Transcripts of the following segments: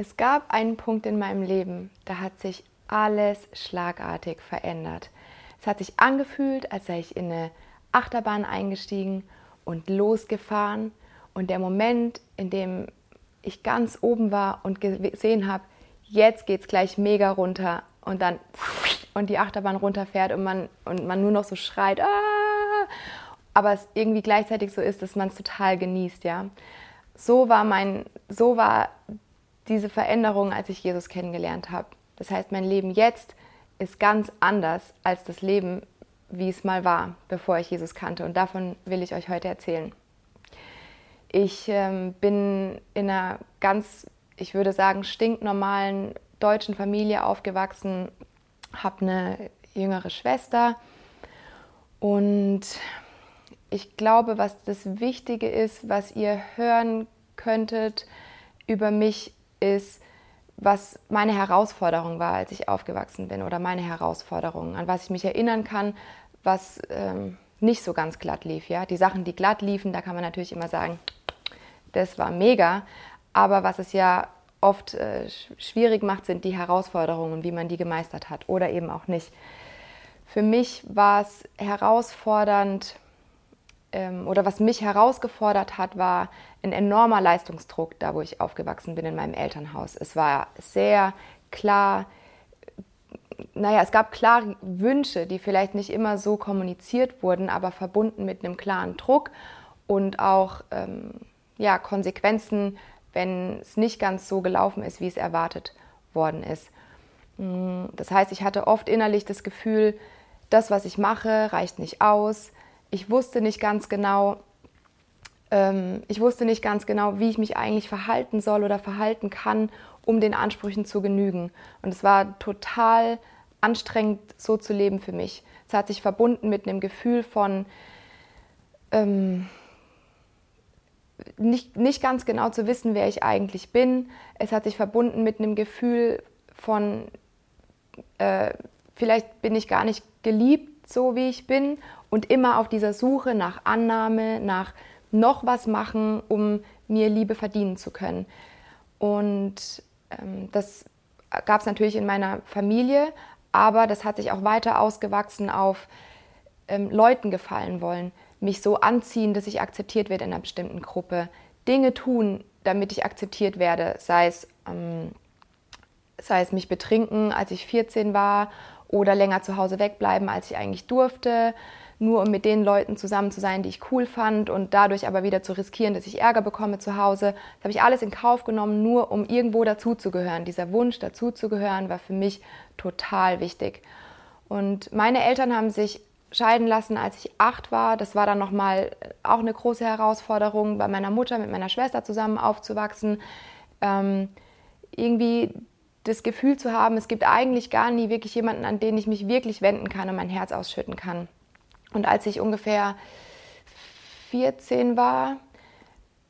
Es gab einen Punkt in meinem Leben, da hat sich alles schlagartig verändert. Es hat sich angefühlt, als sei ich in eine Achterbahn eingestiegen und losgefahren. Und der Moment, in dem ich ganz oben war und gesehen habe, jetzt geht es gleich mega runter und dann und die Achterbahn runterfährt und man, und man nur noch so schreit, ah! aber es irgendwie gleichzeitig so ist, dass man es total genießt, ja. So war mein, so war diese Veränderung, als ich Jesus kennengelernt habe. Das heißt, mein Leben jetzt ist ganz anders als das Leben, wie es mal war, bevor ich Jesus kannte. Und davon will ich euch heute erzählen. Ich ähm, bin in einer ganz, ich würde sagen, stinknormalen deutschen Familie aufgewachsen, habe eine jüngere Schwester und ich glaube, was das Wichtige ist, was ihr hören könntet über mich, ist, was meine Herausforderung war, als ich aufgewachsen bin oder meine Herausforderungen, an was ich mich erinnern kann, was ähm, nicht so ganz glatt lief. Ja? Die Sachen, die glatt liefen, da kann man natürlich immer sagen, das war mega, aber was es ja oft äh, schwierig macht, sind die Herausforderungen, wie man die gemeistert hat oder eben auch nicht. Für mich war es herausfordernd, ähm, oder was mich herausgefordert hat, war ein enormer Leistungsdruck, da wo ich aufgewachsen bin in meinem Elternhaus. Es war sehr klar, naja, es gab klare Wünsche, die vielleicht nicht immer so kommuniziert wurden, aber verbunden mit einem klaren Druck und auch ähm, ja, Konsequenzen, wenn es nicht ganz so gelaufen ist, wie es erwartet worden ist. Mm, das heißt, ich hatte oft innerlich das Gefühl, das, was ich mache, reicht nicht aus ich wusste nicht ganz genau, ähm, ich wusste nicht ganz genau, wie ich mich eigentlich verhalten soll oder verhalten kann, um den Ansprüchen zu genügen. Und es war total anstrengend, so zu leben für mich. Es hat sich verbunden mit einem Gefühl von ähm, nicht, nicht ganz genau zu wissen, wer ich eigentlich bin. Es hat sich verbunden mit einem Gefühl von, äh, vielleicht bin ich gar nicht geliebt, so wie ich bin, und immer auf dieser Suche nach Annahme, nach noch was machen, um mir Liebe verdienen zu können. Und ähm, das gab es natürlich in meiner Familie, aber das hat sich auch weiter ausgewachsen auf ähm, Leuten gefallen wollen, mich so anziehen, dass ich akzeptiert werde in einer bestimmten Gruppe, Dinge tun, damit ich akzeptiert werde, sei es, ähm, sei es mich betrinken, als ich 14 war, oder länger zu Hause wegbleiben, als ich eigentlich durfte, nur um mit den Leuten zusammen zu sein, die ich cool fand und dadurch aber wieder zu riskieren, dass ich Ärger bekomme zu Hause. Das habe ich alles in Kauf genommen, nur um irgendwo dazuzugehören. Dieser Wunsch dazuzugehören war für mich total wichtig. Und meine Eltern haben sich scheiden lassen, als ich acht war. Das war dann nochmal auch eine große Herausforderung, bei meiner Mutter mit meiner Schwester zusammen aufzuwachsen. Ähm, irgendwie das Gefühl zu haben, es gibt eigentlich gar nie wirklich jemanden, an den ich mich wirklich wenden kann und mein Herz ausschütten kann. Und als ich ungefähr 14 war,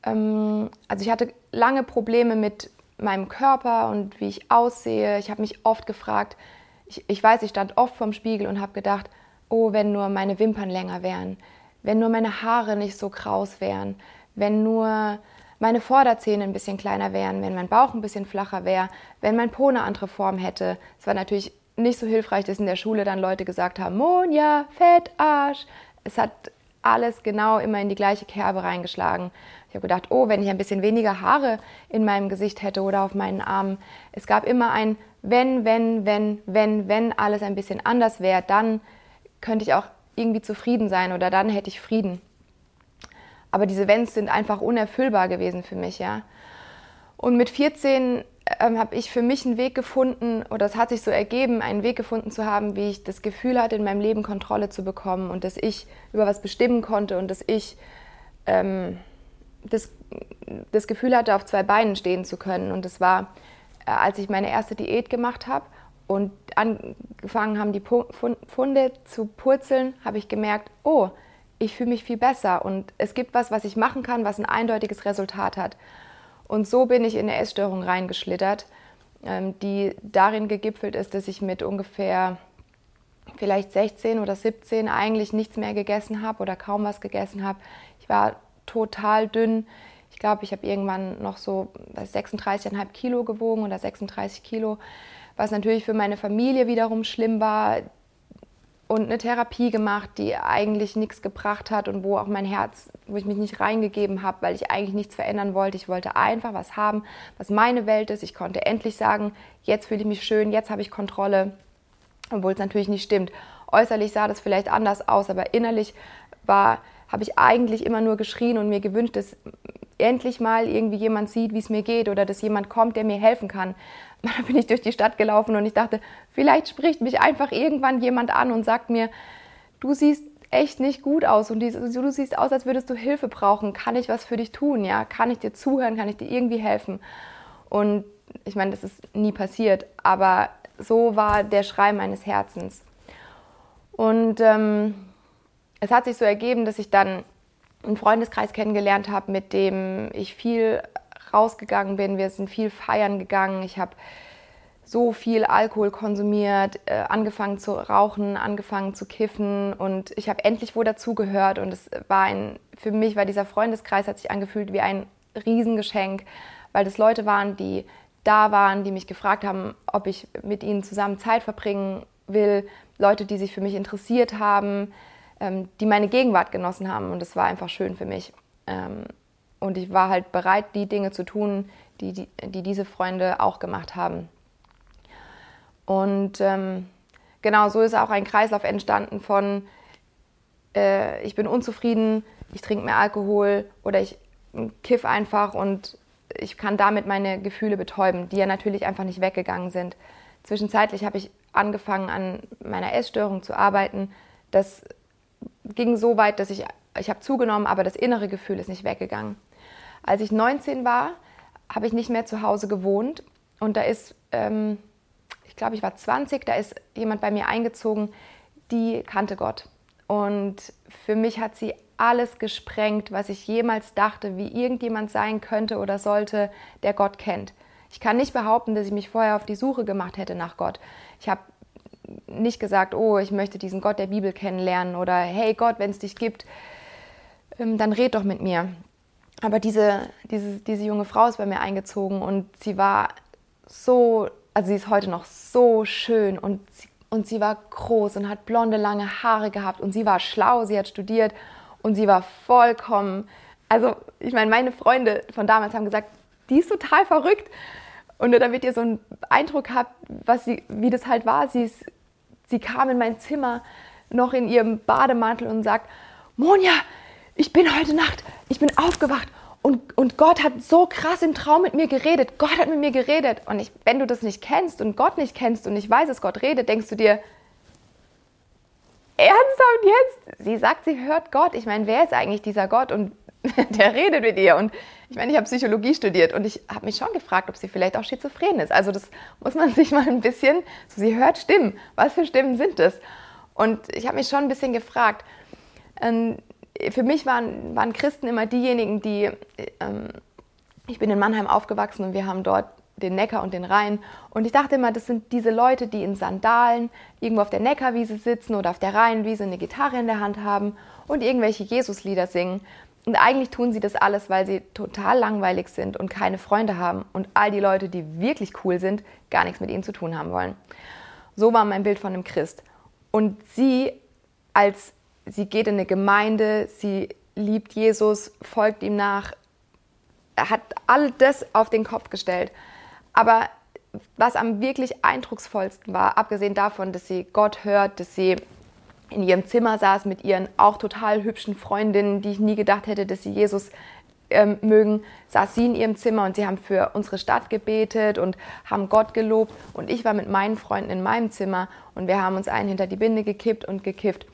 ähm, also ich hatte lange Probleme mit meinem Körper und wie ich aussehe. Ich habe mich oft gefragt, ich, ich weiß, ich stand oft vorm Spiegel und habe gedacht, oh, wenn nur meine Wimpern länger wären, wenn nur meine Haare nicht so kraus wären, wenn nur meine Vorderzähne ein bisschen kleiner wären, wenn mein Bauch ein bisschen flacher wäre, wenn mein Po eine andere Form hätte. Es war natürlich nicht so hilfreich, dass in der Schule dann Leute gesagt haben, Monja, Fettarsch. Es hat alles genau immer in die gleiche Kerbe reingeschlagen. Ich habe gedacht, oh, wenn ich ein bisschen weniger Haare in meinem Gesicht hätte oder auf meinen Armen. Es gab immer ein wenn, wenn, wenn, wenn, wenn alles ein bisschen anders wäre, dann könnte ich auch irgendwie zufrieden sein oder dann hätte ich Frieden. Aber diese Wenns sind einfach unerfüllbar gewesen für mich, ja. Und mit 14 ähm, habe ich für mich einen Weg gefunden, oder es hat sich so ergeben, einen Weg gefunden zu haben, wie ich das Gefühl hatte, in meinem Leben Kontrolle zu bekommen und dass ich über was bestimmen konnte und dass ich ähm, das, das Gefühl hatte, auf zwei Beinen stehen zu können. Und das war, äh, als ich meine erste Diät gemacht habe und angefangen haben, die Funde zu purzeln, habe ich gemerkt, oh, ich fühle mich viel besser und es gibt was, was ich machen kann, was ein eindeutiges Resultat hat. Und so bin ich in eine Essstörung reingeschlittert, ähm, die darin gegipfelt ist, dass ich mit ungefähr vielleicht 16 oder 17 eigentlich nichts mehr gegessen habe oder kaum was gegessen habe. Ich war total dünn. Ich glaube, ich habe irgendwann noch so 36,5 Kilo gewogen oder 36 Kilo, was natürlich für meine Familie wiederum schlimm war und eine Therapie gemacht, die eigentlich nichts gebracht hat und wo auch mein Herz, wo ich mich nicht reingegeben habe, weil ich eigentlich nichts verändern wollte. Ich wollte einfach was haben, was meine Welt ist. Ich konnte endlich sagen, jetzt fühle ich mich schön, jetzt habe ich Kontrolle, obwohl es natürlich nicht stimmt. Äußerlich sah das vielleicht anders aus, aber innerlich war, habe ich eigentlich immer nur geschrien und mir gewünscht, dass endlich mal irgendwie jemand sieht, wie es mir geht oder dass jemand kommt, der mir helfen kann. Da bin ich durch die Stadt gelaufen und ich dachte, vielleicht spricht mich einfach irgendwann jemand an und sagt mir, du siehst echt nicht gut aus und du siehst aus, als würdest du Hilfe brauchen. Kann ich was für dich tun? Ja, kann ich dir zuhören? Kann ich dir irgendwie helfen? Und ich meine, das ist nie passiert, aber so war der Schrei meines Herzens. Und ähm, es hat sich so ergeben, dass ich dann einen Freundeskreis kennengelernt habe, mit dem ich viel rausgegangen bin. Wir sind viel feiern gegangen. Ich habe so viel Alkohol konsumiert, äh, angefangen zu rauchen, angefangen zu kiffen und ich habe endlich wo dazugehört und es war ein, für mich war dieser Freundeskreis hat sich angefühlt wie ein Riesengeschenk, weil das Leute waren, die da waren, die mich gefragt haben, ob ich mit ihnen zusammen Zeit verbringen will, Leute, die sich für mich interessiert haben, ähm, die meine Gegenwart genossen haben und es war einfach schön für mich. Ähm, und ich war halt bereit, die Dinge zu tun, die, die, die diese Freunde auch gemacht haben. Und ähm, genau so ist auch ein Kreislauf entstanden von, äh, ich bin unzufrieden, ich trinke mehr Alkohol oder ich kiff einfach und ich kann damit meine Gefühle betäuben, die ja natürlich einfach nicht weggegangen sind. Zwischenzeitlich habe ich angefangen, an meiner Essstörung zu arbeiten. Das ging so weit, dass ich, ich habe zugenommen, aber das innere Gefühl ist nicht weggegangen. Als ich 19 war, habe ich nicht mehr zu Hause gewohnt und da ist, ähm, ich glaube, ich war 20, da ist jemand bei mir eingezogen, die kannte Gott. Und für mich hat sie alles gesprengt, was ich jemals dachte, wie irgendjemand sein könnte oder sollte, der Gott kennt. Ich kann nicht behaupten, dass ich mich vorher auf die Suche gemacht hätte nach Gott. Ich habe nicht gesagt, oh, ich möchte diesen Gott der Bibel kennenlernen oder hey Gott, wenn es dich gibt, ähm, dann red doch mit mir aber diese, diese, diese junge Frau ist bei mir eingezogen und sie war so, also sie ist heute noch so schön und sie, und sie war groß und hat blonde, lange Haare gehabt und sie war schlau, sie hat studiert und sie war vollkommen, also ich meine, meine Freunde von damals haben gesagt, die ist total verrückt. Und nur damit ihr so einen Eindruck habt, was sie, wie das halt war, sie, ist, sie kam in mein Zimmer noch in ihrem Bademantel und sagt, Monja, ich bin heute Nacht, ich bin aufgewacht und, und Gott hat so krass im Traum mit mir geredet. Gott hat mit mir geredet. Und ich, wenn du das nicht kennst und Gott nicht kennst und ich weiß, dass Gott redet, denkst du dir, ernsthaft jetzt? Sie sagt, sie hört Gott. Ich meine, wer ist eigentlich dieser Gott? Und der redet mit ihr. Und ich meine, ich habe Psychologie studiert und ich habe mich schon gefragt, ob sie vielleicht auch schizophren ist. Also das muss man sich mal ein bisschen, so sie hört Stimmen. Was für Stimmen sind das? Und ich habe mich schon ein bisschen gefragt. Ähm, für mich waren, waren Christen immer diejenigen, die, ähm, ich bin in Mannheim aufgewachsen und wir haben dort den Neckar und den Rhein. Und ich dachte immer, das sind diese Leute, die in Sandalen irgendwo auf der Neckarwiese sitzen oder auf der Rheinwiese eine Gitarre in der Hand haben und irgendwelche Jesuslieder singen. Und eigentlich tun sie das alles, weil sie total langweilig sind und keine Freunde haben und all die Leute, die wirklich cool sind, gar nichts mit ihnen zu tun haben wollen. So war mein Bild von einem Christ. Und sie als sie geht in eine Gemeinde, sie liebt Jesus, folgt ihm nach, hat all das auf den Kopf gestellt. Aber was am wirklich eindrucksvollsten war, abgesehen davon, dass sie Gott hört, dass sie in ihrem Zimmer saß mit ihren auch total hübschen Freundinnen, die ich nie gedacht hätte, dass sie Jesus ähm, mögen, saß sie in ihrem Zimmer und sie haben für unsere Stadt gebetet und haben Gott gelobt. Und ich war mit meinen Freunden in meinem Zimmer und wir haben uns einen hinter die Binde gekippt und gekifft.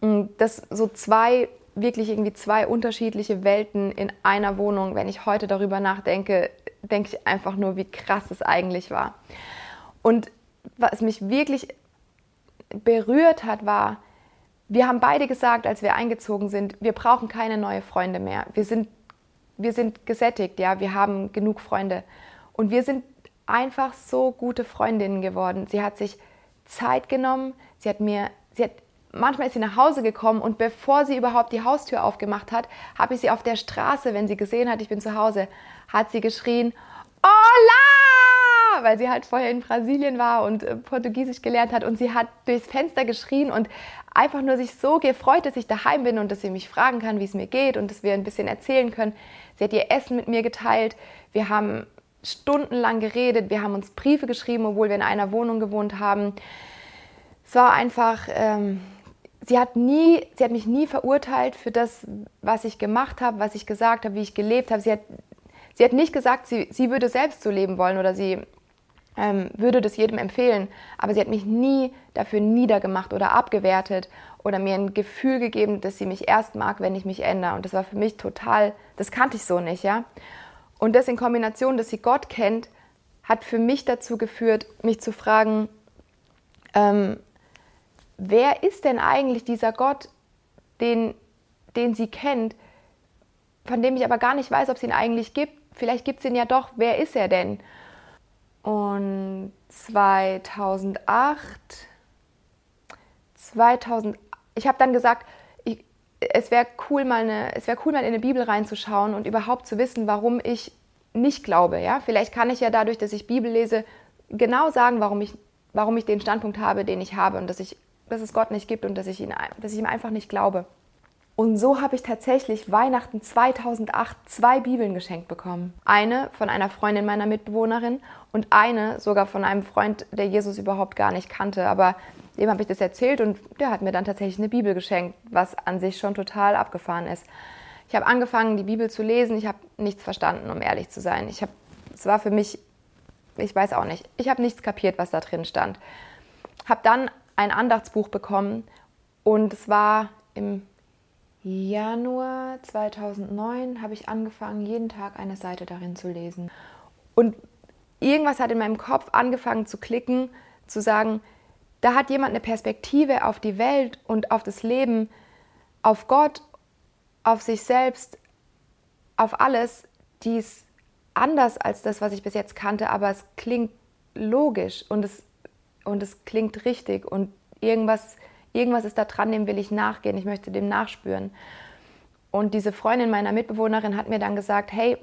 Mm, dass so zwei, wirklich irgendwie zwei unterschiedliche Welten in einer Wohnung, wenn ich heute darüber nachdenke, denke ich einfach nur, wie krass es eigentlich war. Und was mich wirklich berührt hat, war, wir haben beide gesagt, als wir eingezogen sind, wir brauchen keine neuen Freunde mehr. Wir sind, wir sind gesättigt, ja, wir haben genug Freunde. Und wir sind einfach so gute Freundinnen geworden. Sie hat sich Zeit genommen, sie hat mir, sie hat manchmal ist sie nach Hause gekommen und bevor sie überhaupt die Haustür aufgemacht hat, habe ich sie auf der Straße, wenn sie gesehen hat, ich bin zu Hause, hat sie geschrien, Hola! Weil sie halt vorher in Brasilien war und äh, Portugiesisch gelernt hat und sie hat durchs Fenster geschrien und einfach nur sich so gefreut, dass ich daheim bin und dass sie mich fragen kann, wie es mir geht und dass wir ein bisschen erzählen können. Sie hat ihr Essen mit mir geteilt. Wir haben stundenlang geredet. Wir haben uns Briefe geschrieben, obwohl wir in einer Wohnung gewohnt haben. Es war einfach, ähm, sie, hat nie, sie hat mich nie verurteilt für das, was ich gemacht habe, was ich gesagt habe, wie ich gelebt habe. Sie hat, sie hat nicht gesagt, sie, sie würde selbst so leben wollen oder sie ähm, würde das jedem empfehlen. Aber sie hat mich nie dafür niedergemacht oder abgewertet oder mir ein Gefühl gegeben, dass sie mich erst mag, wenn ich mich ändere. Und das war für mich total, das kannte ich so nicht, ja. Und das in Kombination, dass sie Gott kennt, hat für mich dazu geführt, mich zu fragen, ähm, wer ist denn eigentlich dieser Gott, den, den sie kennt, von dem ich aber gar nicht weiß, ob es ihn eigentlich gibt. Vielleicht gibt es ihn ja doch. Wer ist er denn? Und 2008, 2000, ich habe dann gesagt, ich, es wäre cool, mal eine, cool, mal in eine Bibel reinzuschauen und überhaupt zu wissen, warum ich nicht glaube. Ja? Vielleicht kann ich ja dadurch, dass ich Bibel lese, genau sagen, warum ich, warum ich den Standpunkt habe, den ich habe und dass, ich, dass es Gott nicht gibt und dass ich, ihn, dass ich ihm einfach nicht glaube. Und so habe ich tatsächlich Weihnachten 2008 zwei Bibeln geschenkt bekommen. Eine von einer Freundin meiner Mitbewohnerin und eine sogar von einem Freund, der Jesus überhaupt gar nicht kannte. Aber dem habe ich das erzählt und der hat mir dann tatsächlich eine Bibel geschenkt, was an sich schon total abgefahren ist. Ich habe angefangen, die Bibel zu lesen. Ich habe nichts verstanden, um ehrlich zu sein. Ich habe, es war für mich, ich weiß auch nicht, ich habe nichts kapiert, was da drin stand. Habe dann ein Andachtsbuch bekommen und es war im Januar 2009 habe ich angefangen, jeden Tag eine Seite darin zu lesen. Und irgendwas hat in meinem Kopf angefangen zu klicken, zu sagen, da hat jemand eine Perspektive auf die Welt und auf das Leben, auf Gott, auf sich selbst, auf alles, die ist anders als das, was ich bis jetzt kannte, aber es klingt logisch und es, und es klingt richtig und irgendwas irgendwas ist da dran, dem will ich nachgehen, ich möchte dem nachspüren. Und diese Freundin meiner Mitbewohnerin hat mir dann gesagt, hey,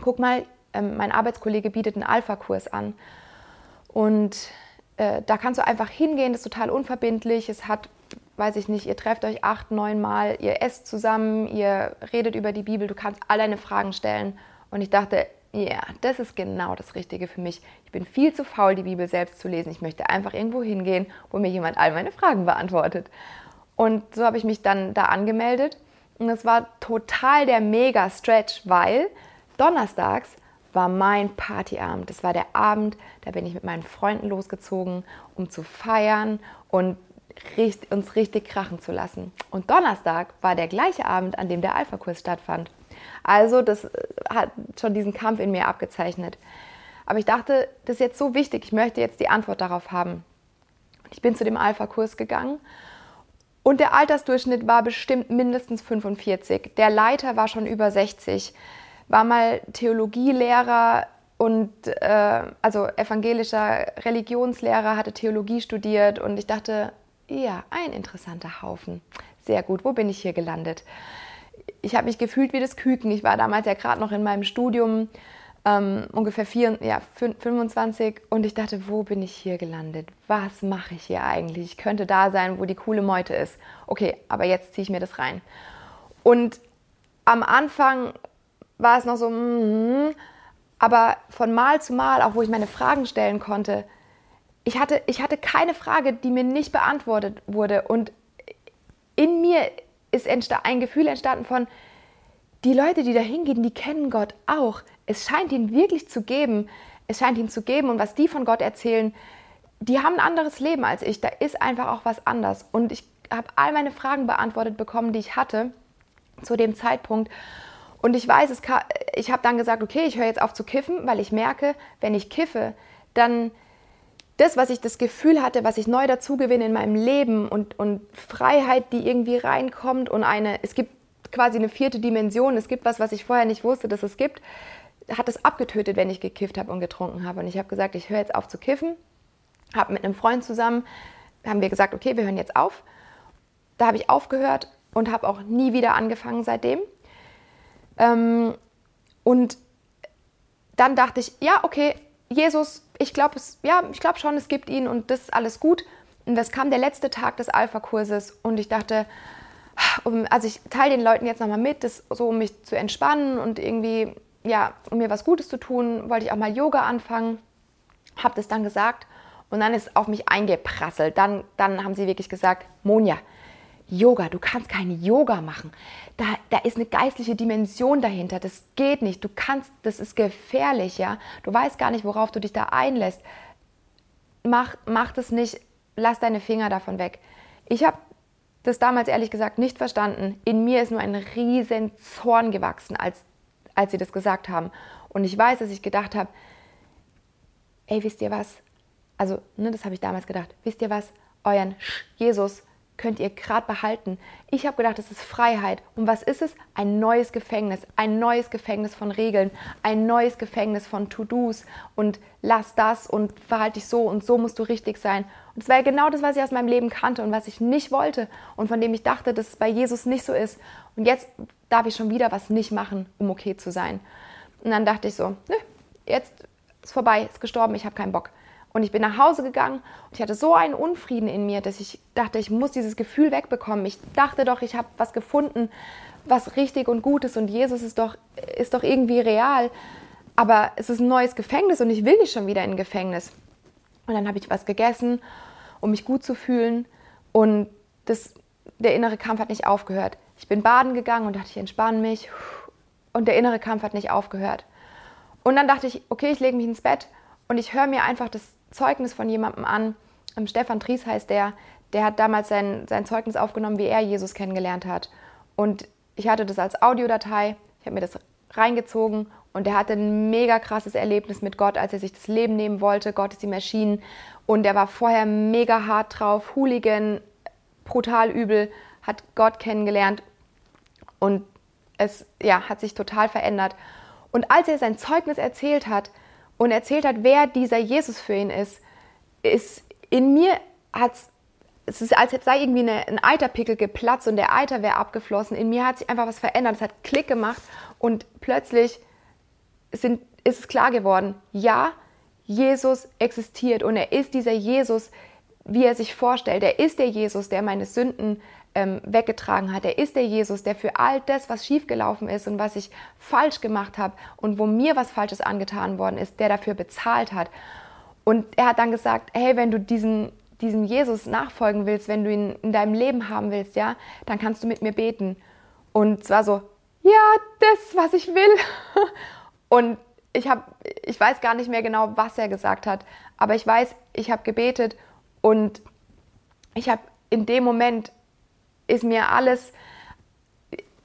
guck mal, ähm, mein Arbeitskollege bietet einen Alpha-Kurs an. Und äh, da kannst du einfach hingehen, das ist total unverbindlich. Es hat, weiß ich nicht, ihr trefft euch acht, neun Mal, ihr esst zusammen, ihr redet über die Bibel, du kannst all deine Fragen stellen. Und ich dachte, ja, das ist genau das Richtige für mich. Ich bin viel zu faul, die Bibel selbst zu lesen. Ich möchte einfach irgendwo hingehen, wo mir jemand all meine Fragen beantwortet. Und so habe ich mich dann da angemeldet. Und es war total der Mega-Stretch, weil donnerstags war mein Partyabend. Das war der Abend, da bin ich mit meinen Freunden losgezogen, um zu feiern und uns richtig krachen zu lassen. Und Donnerstag war der gleiche Abend, an dem der Alpha-Kurs stattfand. Also das äh, hat schon diesen Kampf in mir abgezeichnet. Aber ich dachte, das ist jetzt so wichtig, ich möchte jetzt die Antwort darauf haben. Ich bin zu dem Alpha-Kurs gegangen und der Altersdurchschnitt war bestimmt mindestens 45. Der Leiter war schon über 60, war mal Theologielehrer und äh, also evangelischer Religionslehrer, hatte Theologie studiert und ich dachte, ja, ein interessanter Haufen. Sehr gut, wo bin ich hier gelandet? Ich habe mich gefühlt wie das Küken. Ich war damals ja gerade noch in meinem Studium, ähm, ungefähr vier, ja, 25 und ich dachte, wo bin ich hier gelandet? Was mache ich hier eigentlich? Ich könnte da sein, wo die coole Meute ist. Okay, aber jetzt ziehe ich mir das rein. Und am Anfang war es noch so, mm, aber von Mal zu Mal, auch wo ich meine Fragen stellen konnte, ich hatte, ich hatte keine Frage, die mir nicht beantwortet wurde. Und in mir ist ein Gefühl entstanden von, die Leute, die da hingehen, die kennen Gott auch. Es scheint ihn wirklich zu geben. Es scheint ihn zu geben. Und was die von Gott erzählen, die haben ein anderes Leben als ich. Da ist einfach auch was anders. Und ich habe all meine Fragen beantwortet bekommen, die ich hatte zu dem Zeitpunkt. Und ich weiß, kann, ich habe dann gesagt, okay, ich höre jetzt auf zu kiffen, weil ich merke, wenn ich kiffe, dann das, was ich das Gefühl hatte, was ich neu dazu gewinne in meinem Leben und, und Freiheit, die irgendwie reinkommt und eine, es gibt quasi eine vierte Dimension, es gibt was, was ich vorher nicht wusste, dass es gibt, hat es abgetötet, wenn ich gekifft habe und getrunken habe. Und ich habe gesagt, ich höre jetzt auf zu kiffen, habe mit einem Freund zusammen, haben wir gesagt, okay, wir hören jetzt auf. da habe ich aufgehört und habe auch nie wieder angefangen seitdem. Ähm, und dann dachte ich, ja, okay, Jesus, ich glaube ja, ich schon, es gibt ihn und das ist alles gut. Und das kam der letzte Tag des Alpha-Kurses und ich dachte, also ich teile den Leuten jetzt nochmal mit, das so um mich zu entspannen und irgendwie, ja, um mir was Gutes zu tun, wollte ich auch mal Yoga anfangen, habe das dann gesagt und dann ist auf mich eingeprasselt. Dann, dann haben sie wirklich gesagt, Monja, Yoga, du kannst kein Yoga machen. Da, da ist eine geistliche Dimension dahinter. Das geht nicht. Du kannst, das ist gefährlich, ja. Du weißt gar nicht, worauf du dich da einlässt. Mach, mach das nicht. Lass deine Finger davon weg. Ich habe das damals ehrlich gesagt nicht verstanden. In mir ist nur ein riesen Zorn gewachsen, als, als sie das gesagt haben. Und ich weiß, dass ich gedacht habe, ey, wisst ihr was? Also, ne, das habe ich damals gedacht. Wisst ihr was? Euren Jesus könnt ihr gerade behalten. Ich habe gedacht, das ist Freiheit. Und was ist es? Ein neues Gefängnis. Ein neues Gefängnis von Regeln. Ein neues Gefängnis von To-Dos. Und lass das und verhalte dich so und so musst du richtig sein. Und das war ja genau das, was ich aus meinem Leben kannte und was ich nicht wollte und von dem ich dachte, dass es bei Jesus nicht so ist. Und jetzt darf ich schon wieder was nicht machen, um okay zu sein. Und dann dachte ich so, nö, jetzt ist vorbei, ist gestorben, ich habe keinen Bock. Und ich bin nach Hause gegangen und ich hatte so einen Unfrieden in mir, dass ich dachte, ich muss dieses Gefühl wegbekommen. Ich dachte doch, ich habe was gefunden, was richtig und gut ist und Jesus ist doch, ist doch irgendwie real. Aber es ist ein neues Gefängnis und ich will nicht schon wieder in ein Gefängnis. Und dann habe ich was gegessen, um mich gut zu fühlen. Und das, der innere Kampf hat nicht aufgehört. Ich bin baden gegangen und dachte, ich entspanne mich. Und der innere Kampf hat nicht aufgehört. Und dann dachte ich, okay, ich lege mich ins Bett und ich höre mir einfach das Zeugnis von jemandem an. Ähm, Stefan Tries heißt der. Der hat damals sein, sein Zeugnis aufgenommen, wie er Jesus kennengelernt hat. Und ich hatte das als Audiodatei. Ich habe mir das reingezogen und er hatte ein mega krasses Erlebnis mit Gott, als er sich das Leben nehmen wollte. Gott ist ihm erschienen und er war vorher mega hart drauf, Hooligan, brutal übel, hat Gott kennengelernt und es ja, hat sich total verändert. Und als er sein Zeugnis erzählt hat, und erzählt hat, wer dieser Jesus für ihn ist, ist in mir hat es ist, als sei irgendwie eine, ein Eiterpickel geplatzt und der Eiter wäre abgeflossen. In mir hat sich einfach was verändert. Es hat Klick gemacht und plötzlich sind, ist es klar geworden, ja, Jesus existiert und er ist dieser Jesus, wie er sich vorstellt. Er ist der Jesus, der meine Sünden ähm, weggetragen hat. Er ist der Jesus, der für all das, was schiefgelaufen ist und was ich falsch gemacht habe und wo mir was Falsches angetan worden ist, der dafür bezahlt hat. Und er hat dann gesagt, hey, wenn du diesen, diesem Jesus nachfolgen willst, wenn du ihn in deinem Leben haben willst, ja, dann kannst du mit mir beten. Und zwar so, ja, das, was ich will. Und ich habe, ich weiß gar nicht mehr genau, was er gesagt hat, aber ich weiß, ich habe gebetet und ich habe in dem Moment ist mir alles,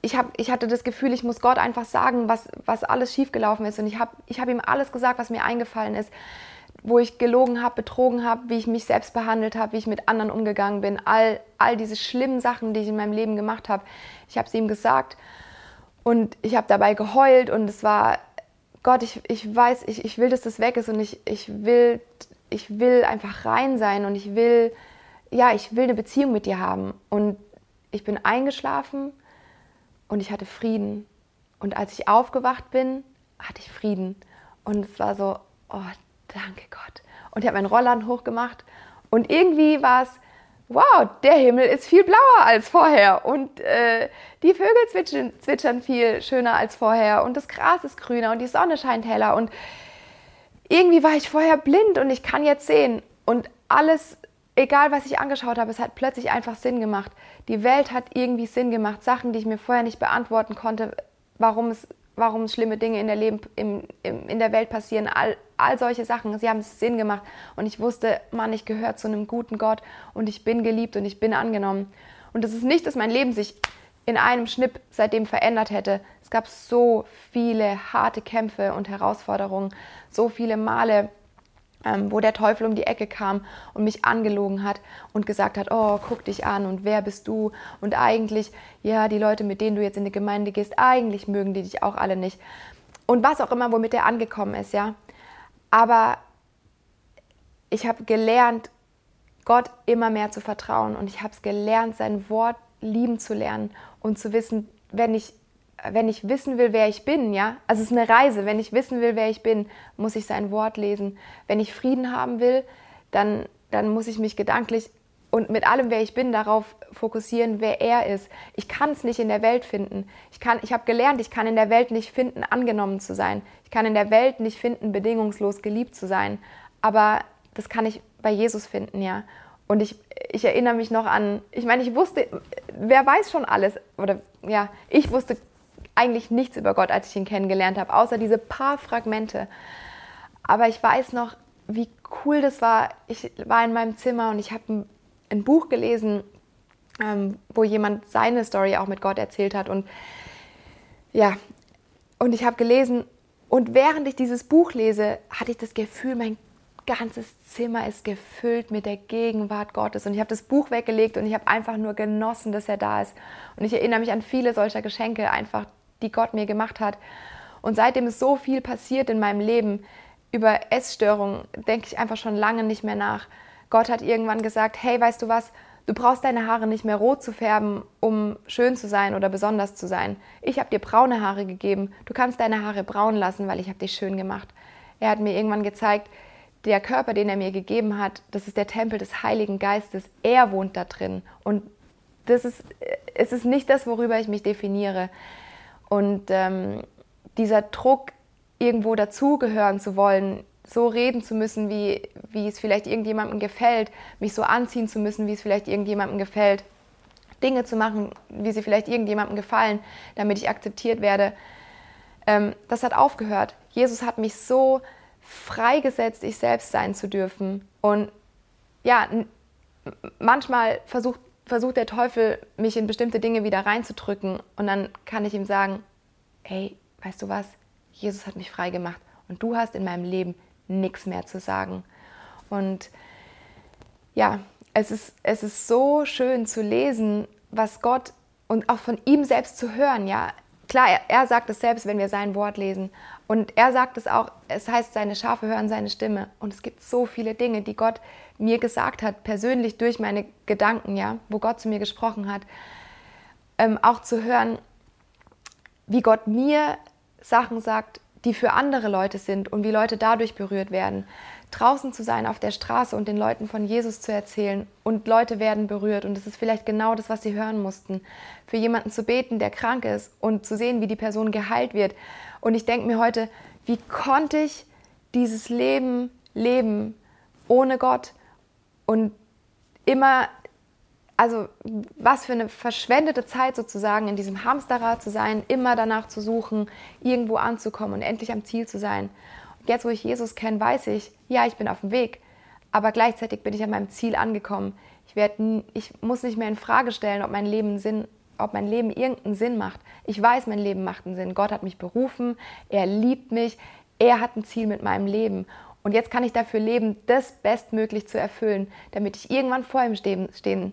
ich, hab, ich hatte das Gefühl, ich muss Gott einfach sagen, was, was alles schiefgelaufen ist. Und ich habe ich hab ihm alles gesagt, was mir eingefallen ist, wo ich gelogen habe, betrogen habe, wie ich mich selbst behandelt habe, wie ich mit anderen umgegangen bin. All, all diese schlimmen Sachen, die ich in meinem Leben gemacht habe. Ich habe sie ihm gesagt und ich habe dabei geheult und es war, Gott, ich, ich weiß, ich, ich will, dass das weg ist und ich, ich, will, ich will einfach rein sein und ich will, ja, ich will eine Beziehung mit dir haben. Und ich bin eingeschlafen und ich hatte Frieden. Und als ich aufgewacht bin, hatte ich Frieden. Und es war so, oh, danke Gott. Und ich habe meinen Rollern hochgemacht und irgendwie war es, wow, der Himmel ist viel blauer als vorher und äh, die Vögel zwitschern, zwitschern viel schöner als vorher und das Gras ist grüner und die Sonne scheint heller und irgendwie war ich vorher blind und ich kann jetzt sehen und alles egal was ich angeschaut habe, es hat plötzlich einfach Sinn gemacht. Die Welt hat irgendwie Sinn gemacht. Sachen, die ich mir vorher nicht beantworten konnte, warum es, warum schlimme Dinge in der, Leben, im, im, in der Welt passieren, all, all solche Sachen, sie haben Sinn gemacht. Und ich wusste, Mann, ich gehöre zu einem guten Gott und ich bin geliebt und ich bin angenommen. Und es ist nicht, dass mein Leben sich in einem Schnipp seitdem verändert hätte. Es gab so viele harte Kämpfe und Herausforderungen, so viele Male, ähm, wo der Teufel um die Ecke kam und mich angelogen hat und gesagt hat, oh, guck dich an und wer bist du? Und eigentlich, ja, die Leute, mit denen du jetzt in die Gemeinde gehst, eigentlich mögen die dich auch alle nicht. Und was auch immer, womit er angekommen ist, ja. Aber ich habe gelernt, Gott immer mehr zu vertrauen. Und ich habe es gelernt, sein Wort lieben zu lernen und zu wissen, wenn ich, wenn ich wissen will, wer ich bin, ja, also es ist eine Reise, wenn ich wissen will, wer ich bin, muss ich sein Wort lesen. Wenn ich Frieden haben will, dann, dann muss ich mich gedanklich und mit allem, wer ich bin, darauf fokussieren, wer er ist. Ich kann es nicht in der Welt finden. Ich, ich habe gelernt, ich kann in der Welt nicht finden, angenommen zu sein. Ich kann in der Welt nicht finden, bedingungslos geliebt zu sein. Aber das kann ich bei Jesus finden, ja. Und ich, ich erinnere mich noch an, ich meine, ich wusste, wer weiß schon alles, oder ja, ich wusste eigentlich nichts über Gott, als ich ihn kennengelernt habe, außer diese paar Fragmente. Aber ich weiß noch, wie cool das war. Ich war in meinem Zimmer und ich habe ein, ein, Buch gelesen, ähm, wo jemand seine Story auch mit Gott erzählt hat. Und ja, und ich habe gelesen, und während ich dieses Buch lese, hatte ich das Gefühl, mein ganzes Zimmer ist gefüllt mit der Gegenwart Gottes. Und ich habe das Buch weggelegt und ich habe einfach nur genossen, dass er da ist. Und ich erinnere mich an viele solcher Geschenke, einfach, die Gott mir gemacht hat. Und seitdem ist so viel passiert in meinem Leben, über Essstörungen denke ich einfach schon lange nicht mehr nach. Gott hat irgendwann gesagt, hey, weißt du was, du brauchst deine Haare nicht mehr rot zu färben, um schön zu sein oder besonders zu sein. Ich habe dir braune Haare gegeben, du kannst deine Haare braun lassen, weil ich habe dich schön gemacht. Er hat mir irgendwann gezeigt, der Körper, den er mir gegeben hat, das ist der Tempel des Heiligen Geistes. Er wohnt da drin. Und das ist, es ist nicht das, worüber ich mich definiere. Und ähm, dieser Druck, irgendwo dazugehören zu wollen, so reden zu müssen, wie, wie es vielleicht irgendjemandem gefällt, mich so anziehen zu müssen, wie es vielleicht irgendjemandem gefällt, Dinge zu machen, wie sie vielleicht irgendjemandem gefallen, damit ich akzeptiert werde, ähm, das hat aufgehört. Jesus hat mich so freigesetzt, ich selbst sein zu dürfen. Und ja, manchmal versucht, versucht der Teufel, mich in bestimmte Dinge wieder reinzudrücken. Und dann kann ich ihm sagen, hey, weißt du was? Jesus hat mich frei gemacht und du hast in meinem Leben nichts mehr zu sagen. Und ja, es ist, es ist so schön zu lesen, was Gott und auch von ihm selbst zu hören. Ja, klar, er, er sagt es selbst, wenn wir sein Wort lesen. Und er sagt es auch, es heißt, seine Schafe hören seine Stimme. Und es gibt so viele Dinge, die Gott mir gesagt hat, persönlich durch meine Gedanken, ja, wo Gott zu mir gesprochen hat. Ähm, auch zu hören, wie Gott mir Sachen sagt, die für andere Leute sind und wie Leute dadurch berührt werden. Draußen zu sein auf der Straße und den Leuten von Jesus zu erzählen und Leute werden berührt und es ist vielleicht genau das, was sie hören mussten. Für jemanden zu beten, der krank ist und zu sehen, wie die Person geheilt wird. Und ich denke mir heute, wie konnte ich dieses Leben leben ohne Gott und immer also was für eine verschwendete Zeit sozusagen in diesem Hamsterrad zu sein, immer danach zu suchen, irgendwo anzukommen und endlich am Ziel zu sein. Und jetzt, wo ich Jesus kenne, weiß ich, ja, ich bin auf dem Weg, aber gleichzeitig bin ich an meinem Ziel angekommen. Ich, werd, ich muss nicht mehr in Frage stellen, ob mein Leben Sinn, ob mein Leben irgendeinen Sinn macht. Ich weiß, mein Leben macht einen Sinn. Gott hat mich berufen, er liebt mich, er hat ein Ziel mit meinem Leben. Und jetzt kann ich dafür leben, das bestmöglich zu erfüllen, damit ich irgendwann vor ihm stehen, stehen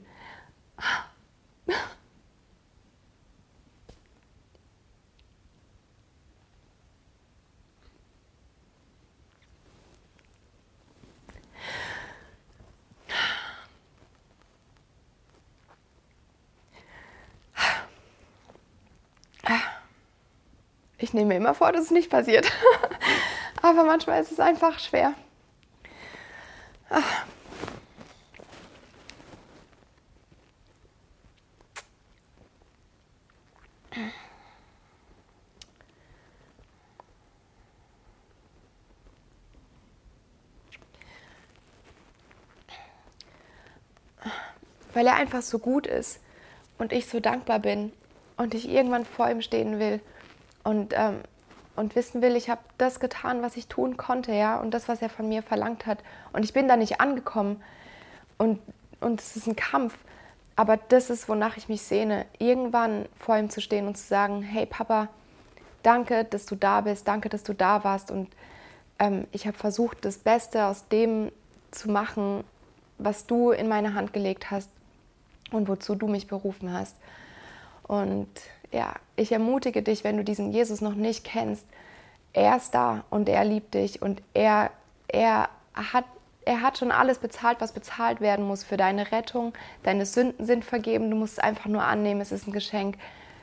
ich nehme mir immer vor, dass es nicht passiert. Aber manchmal ist es einfach schwer. weil er einfach so gut ist und ich so dankbar bin und ich irgendwann vor ihm stehen will und, ähm, und wissen will, ich habe das getan, was ich tun konnte, ja, und das, was er von mir verlangt hat. Und ich bin da nicht angekommen und, und es ist ein Kampf. Aber das ist, wonach ich mich sehne, irgendwann vor ihm zu stehen und zu sagen, hey Papa, danke, dass du da bist, danke, dass du da warst. Und ähm, ich habe versucht, das Beste aus dem zu machen, was du in meine Hand gelegt hast und wozu du mich berufen hast. Und ja, ich ermutige dich, wenn du diesen Jesus noch nicht kennst, er ist da und er liebt dich und er, er hat Er hat schon alles bezahlt, was bezahlt werden muss für deine Rettung. Deine Sünden sind vergeben. Du musst es einfach nur annehmen. Es ist ein Geschenk.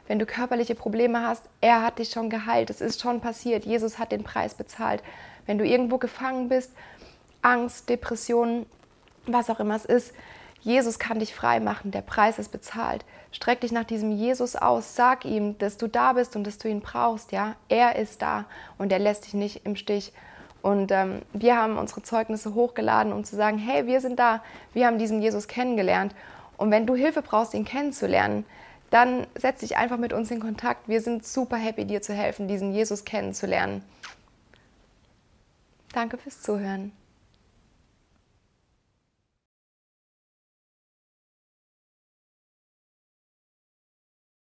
Wenn du körperliche Probleme hast, er hat dich schon geheilt. Es ist schon passiert. Jesus hat den Preis bezahlt. Wenn du irgendwo gefangen bist, Angst, Depressionen, was auch immer es ist, Jesus kann dich frei machen. Der Preis ist bezahlt. Streck dich nach diesem Jesus aus. Sag ihm, dass du da bist und dass du ihn brauchst. Ja, er ist da und er lässt dich nicht im Stich. Und ähm, wir haben unsere Zeugnisse hochgeladen, um zu sagen, hey, wir sind da, wir haben diesen Jesus kennengelernt. Und wenn du Hilfe brauchst, ihn kennenzulernen, dann setz dich einfach mit uns in Kontakt. Wir sind super happy, dir zu helfen, diesen Jesus kennenzulernen. Danke fürs Zuhören.